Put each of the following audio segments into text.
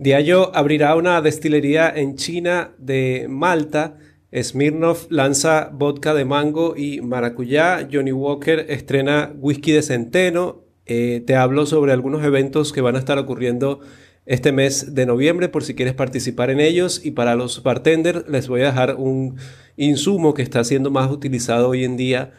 Diallo abrirá una destilería en China de Malta. Smirnoff lanza vodka de mango y maracuyá. Johnny Walker estrena whisky de centeno. Eh, te hablo sobre algunos eventos que van a estar ocurriendo este mes de noviembre por si quieres participar en ellos. Y para los bartenders les voy a dejar un insumo que está siendo más utilizado hoy en día.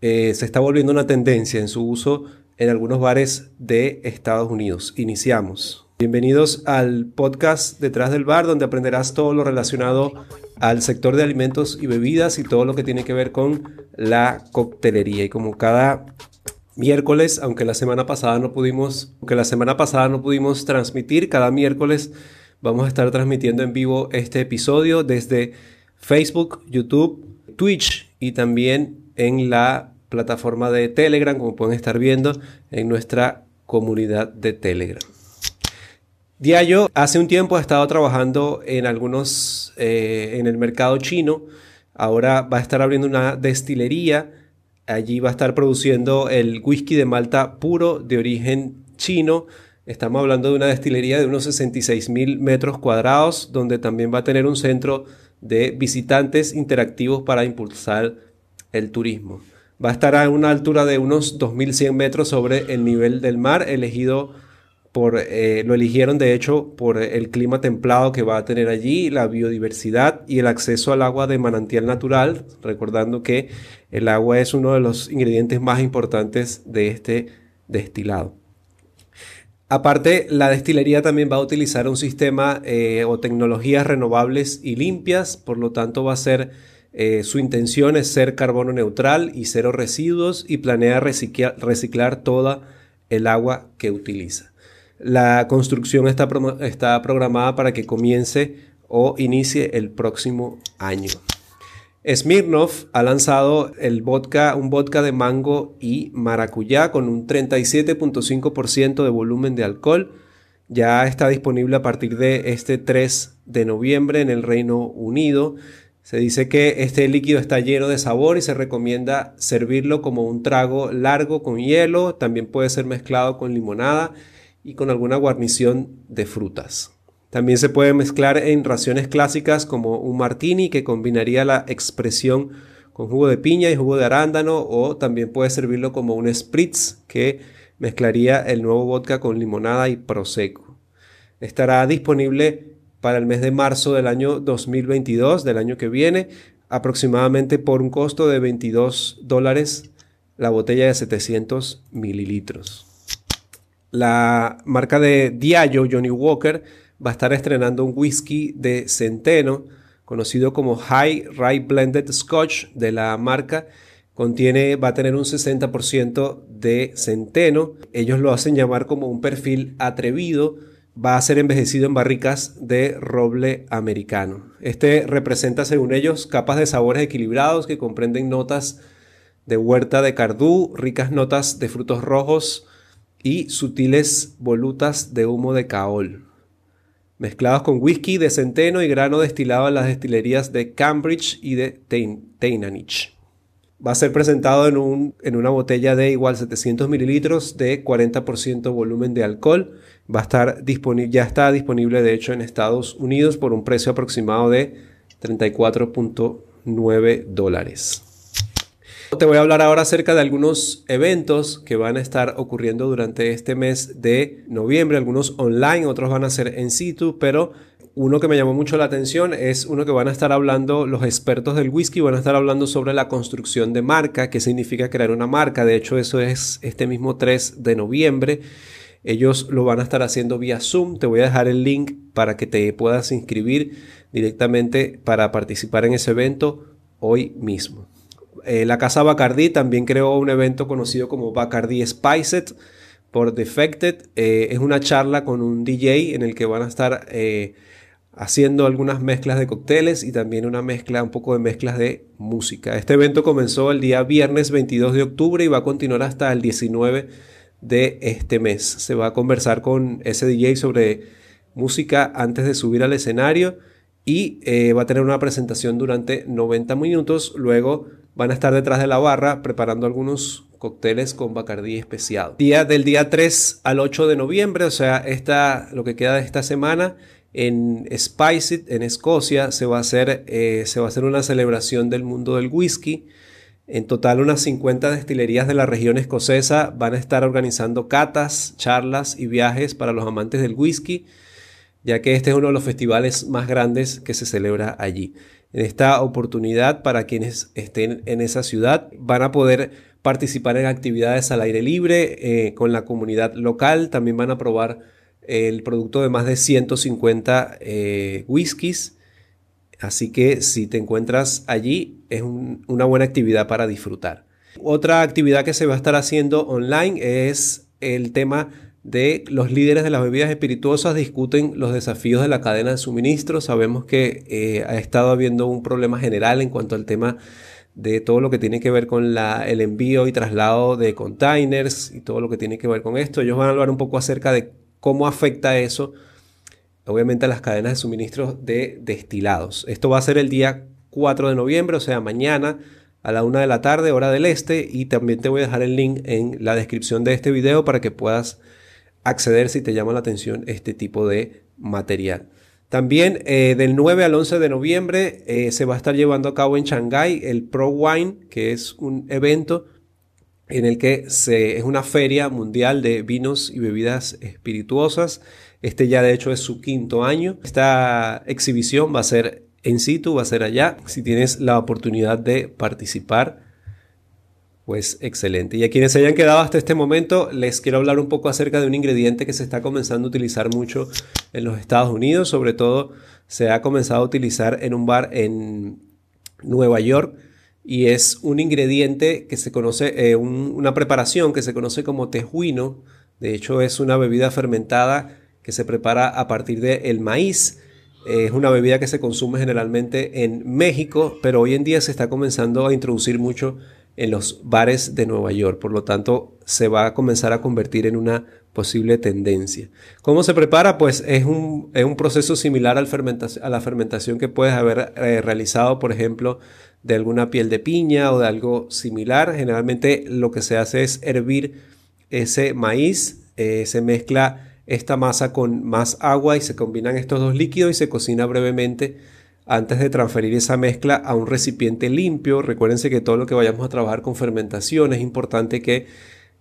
Eh, se está volviendo una tendencia en su uso en algunos bares de Estados Unidos. Iniciamos. Bienvenidos al podcast Detrás del Bar, donde aprenderás todo lo relacionado al sector de alimentos y bebidas y todo lo que tiene que ver con la coctelería. Y como cada miércoles, aunque la semana pasada no pudimos, aunque la semana pasada no pudimos transmitir, cada miércoles vamos a estar transmitiendo en vivo este episodio desde Facebook, YouTube, Twitch y también en la plataforma de Telegram, como pueden estar viendo en nuestra comunidad de Telegram. Diallo hace un tiempo ha estado trabajando en algunos, eh, en el mercado chino. Ahora va a estar abriendo una destilería. Allí va a estar produciendo el whisky de Malta puro de origen chino. Estamos hablando de una destilería de unos 66 mil metros cuadrados, donde también va a tener un centro de visitantes interactivos para impulsar el turismo. Va a estar a una altura de unos 2.100 metros sobre el nivel del mar, elegido eh, lo eligieron de hecho por el clima templado que va a tener allí, la biodiversidad y el acceso al agua de manantial natural, recordando que el agua es uno de los ingredientes más importantes de este destilado. Aparte, la destilería también va a utilizar un sistema eh, o tecnologías renovables y limpias, por lo tanto va a ser, eh, su intención es ser carbono neutral y cero residuos y planea reciclar, reciclar toda el agua que utiliza. La construcción está, está programada para que comience o inicie el próximo año. Smirnoff ha lanzado el vodka, un vodka de mango y maracuyá con un 37.5% de volumen de alcohol. Ya está disponible a partir de este 3 de noviembre en el Reino Unido. Se dice que este líquido está lleno de sabor y se recomienda servirlo como un trago largo con hielo. También puede ser mezclado con limonada y con alguna guarnición de frutas. También se puede mezclar en raciones clásicas como un martini que combinaría la expresión con jugo de piña y jugo de arándano o también puede servirlo como un spritz que mezclaría el nuevo vodka con limonada y prosecco. Estará disponible para el mes de marzo del año 2022, del año que viene, aproximadamente por un costo de 22 dólares la botella de 700 mililitros. La marca de Diageo, Johnny Walker, va a estar estrenando un whisky de centeno, conocido como High Rye Blended Scotch de la marca. Contiene, va a tener un 60% de centeno. Ellos lo hacen llamar como un perfil atrevido. Va a ser envejecido en barricas de roble americano. Este representa, según ellos, capas de sabores equilibrados que comprenden notas de huerta de cardú, ricas notas de frutos rojos, y sutiles volutas de humo de caol, mezclados con whisky de centeno y grano destilado en las destilerías de Cambridge y de Teinanich. Va a ser presentado en, un, en una botella de igual 700 mililitros de 40% volumen de alcohol. Va a estar disponible, ya está disponible de hecho en Estados Unidos por un precio aproximado de 34.9 dólares. Te voy a hablar ahora acerca de algunos eventos que van a estar ocurriendo durante este mes de noviembre, algunos online, otros van a ser en situ, pero uno que me llamó mucho la atención es uno que van a estar hablando los expertos del whisky, van a estar hablando sobre la construcción de marca, qué significa crear una marca, de hecho eso es este mismo 3 de noviembre. Ellos lo van a estar haciendo vía Zoom. Te voy a dejar el link para que te puedas inscribir directamente para participar en ese evento hoy mismo. Eh, la casa Bacardi también creó un evento conocido como Bacardi Spiced por Defected. Eh, es una charla con un DJ en el que van a estar eh, haciendo algunas mezclas de cócteles y también una mezcla, un poco de mezclas de música. Este evento comenzó el día viernes 22 de octubre y va a continuar hasta el 19 de este mes. Se va a conversar con ese DJ sobre música antes de subir al escenario y va a tener una presentación durante 90 minutos. Luego van a estar detrás de la barra preparando algunos cócteles con Bacardí especiado. Día del día 3 al 8 de noviembre, o sea, esta, lo que queda de esta semana, en Spiced, en Escocia, se va, a hacer, eh, se va a hacer una celebración del mundo del whisky. En total, unas 50 destilerías de la región escocesa van a estar organizando catas, charlas y viajes para los amantes del whisky, ya que este es uno de los festivales más grandes que se celebra allí. En esta oportunidad, para quienes estén en esa ciudad, van a poder participar en actividades al aire libre eh, con la comunidad local. También van a probar el producto de más de 150 eh, whiskies. Así que si te encuentras allí, es una buena actividad para disfrutar. Otra actividad que se va a estar haciendo online es el tema de los líderes de las bebidas espirituosas discuten los desafíos de la cadena de suministro. Sabemos que eh, ha estado habiendo un problema general en cuanto al tema de todo lo que tiene que ver con el envío y traslado de containers y todo lo que tiene que ver con esto. Ellos van a hablar un poco acerca de cómo afecta eso, obviamente, a las cadenas de suministro de destilados. Esto va a ser el día 4 de noviembre, o sea, mañana a la 1 de la tarde, hora del este, y también te voy a dejar el link en la descripción de este video para que puedas acceder si te llama la atención este tipo de material. También eh, del 9 al 11 de noviembre eh, se va a estar llevando a cabo en Shanghái el Pro Wine, que es un evento en el que se, es una feria mundial de vinos y bebidas espirituosas. Este ya de hecho es su quinto año. Esta exhibición va a ser en situ, va a ser allá. Si tienes la oportunidad de participar, pues excelente. Y a quienes se hayan quedado hasta este momento, les quiero hablar un poco acerca de un ingrediente que se está comenzando a utilizar mucho en los Estados Unidos. Sobre todo se ha comenzado a utilizar en un bar en Nueva York. Y es un ingrediente que se conoce, eh, una preparación que se conoce como tejuino. De hecho, es una bebida fermentada que se prepara a partir del maíz. Es una bebida que se consume generalmente en México, pero hoy en día se está comenzando a introducir mucho en los bares de Nueva York. Por lo tanto, se va a comenzar a convertir en una posible tendencia. ¿Cómo se prepara? Pues es un, proceso similar a la fermentación que puedes haber eh, realizado, por ejemplo, de alguna piel de piña o de algo similar. Generalmente lo que se hace es hervir ese maíz, eh, se mezcla esta masa con más agua y se combinan estos dos líquidos y se cocina brevemente antes de transferir esa mezcla a un recipiente limpio. Recuérdense que todo lo que vayamos a trabajar con fermentación es importante que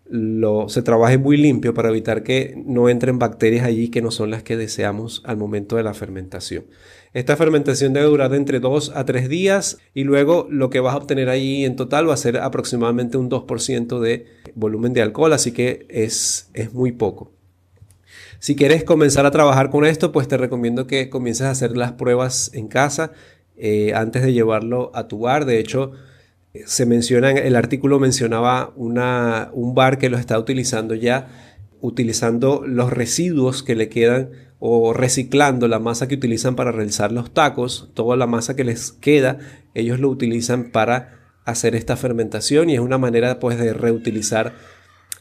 lo, se trabaje muy limpio para evitar que no entren bacterias allí que no son las que deseamos al momento de la fermentación. Esta fermentación debe durar de entre 2 a 3 días y luego lo que vas a obtener ahí en total va a ser aproximadamente un 2% de volumen de alcohol, así que es, es muy poco. Si quieres comenzar a trabajar con esto, pues te recomiendo que comiences a hacer las pruebas en casa eh, antes de llevarlo a tu bar. De hecho, se menciona, el artículo mencionaba un bar que lo está utilizando ya, utilizando los residuos que le quedan o reciclando la masa que utilizan para realizar los tacos, toda la masa que les queda, ellos lo utilizan para hacer esta fermentación y es una manera pues de reutilizar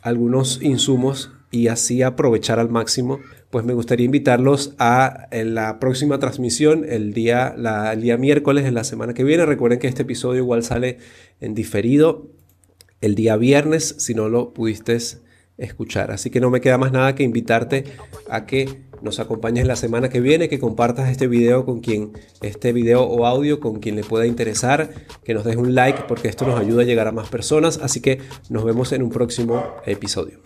algunos insumos y así aprovechar al máximo, pues me gustaría invitarlos a la próxima transmisión el día, el día miércoles de la semana que viene. Recuerden que este episodio igual sale en diferido el día viernes si no lo pudiste escuchar. Así que no me queda más nada que invitarte a que nos acompañes la semana que viene, que compartas este video con quien, este video o audio con quien le pueda interesar, que nos dejes un like porque esto nos ayuda a llegar a más personas. Así que nos vemos en un próximo episodio.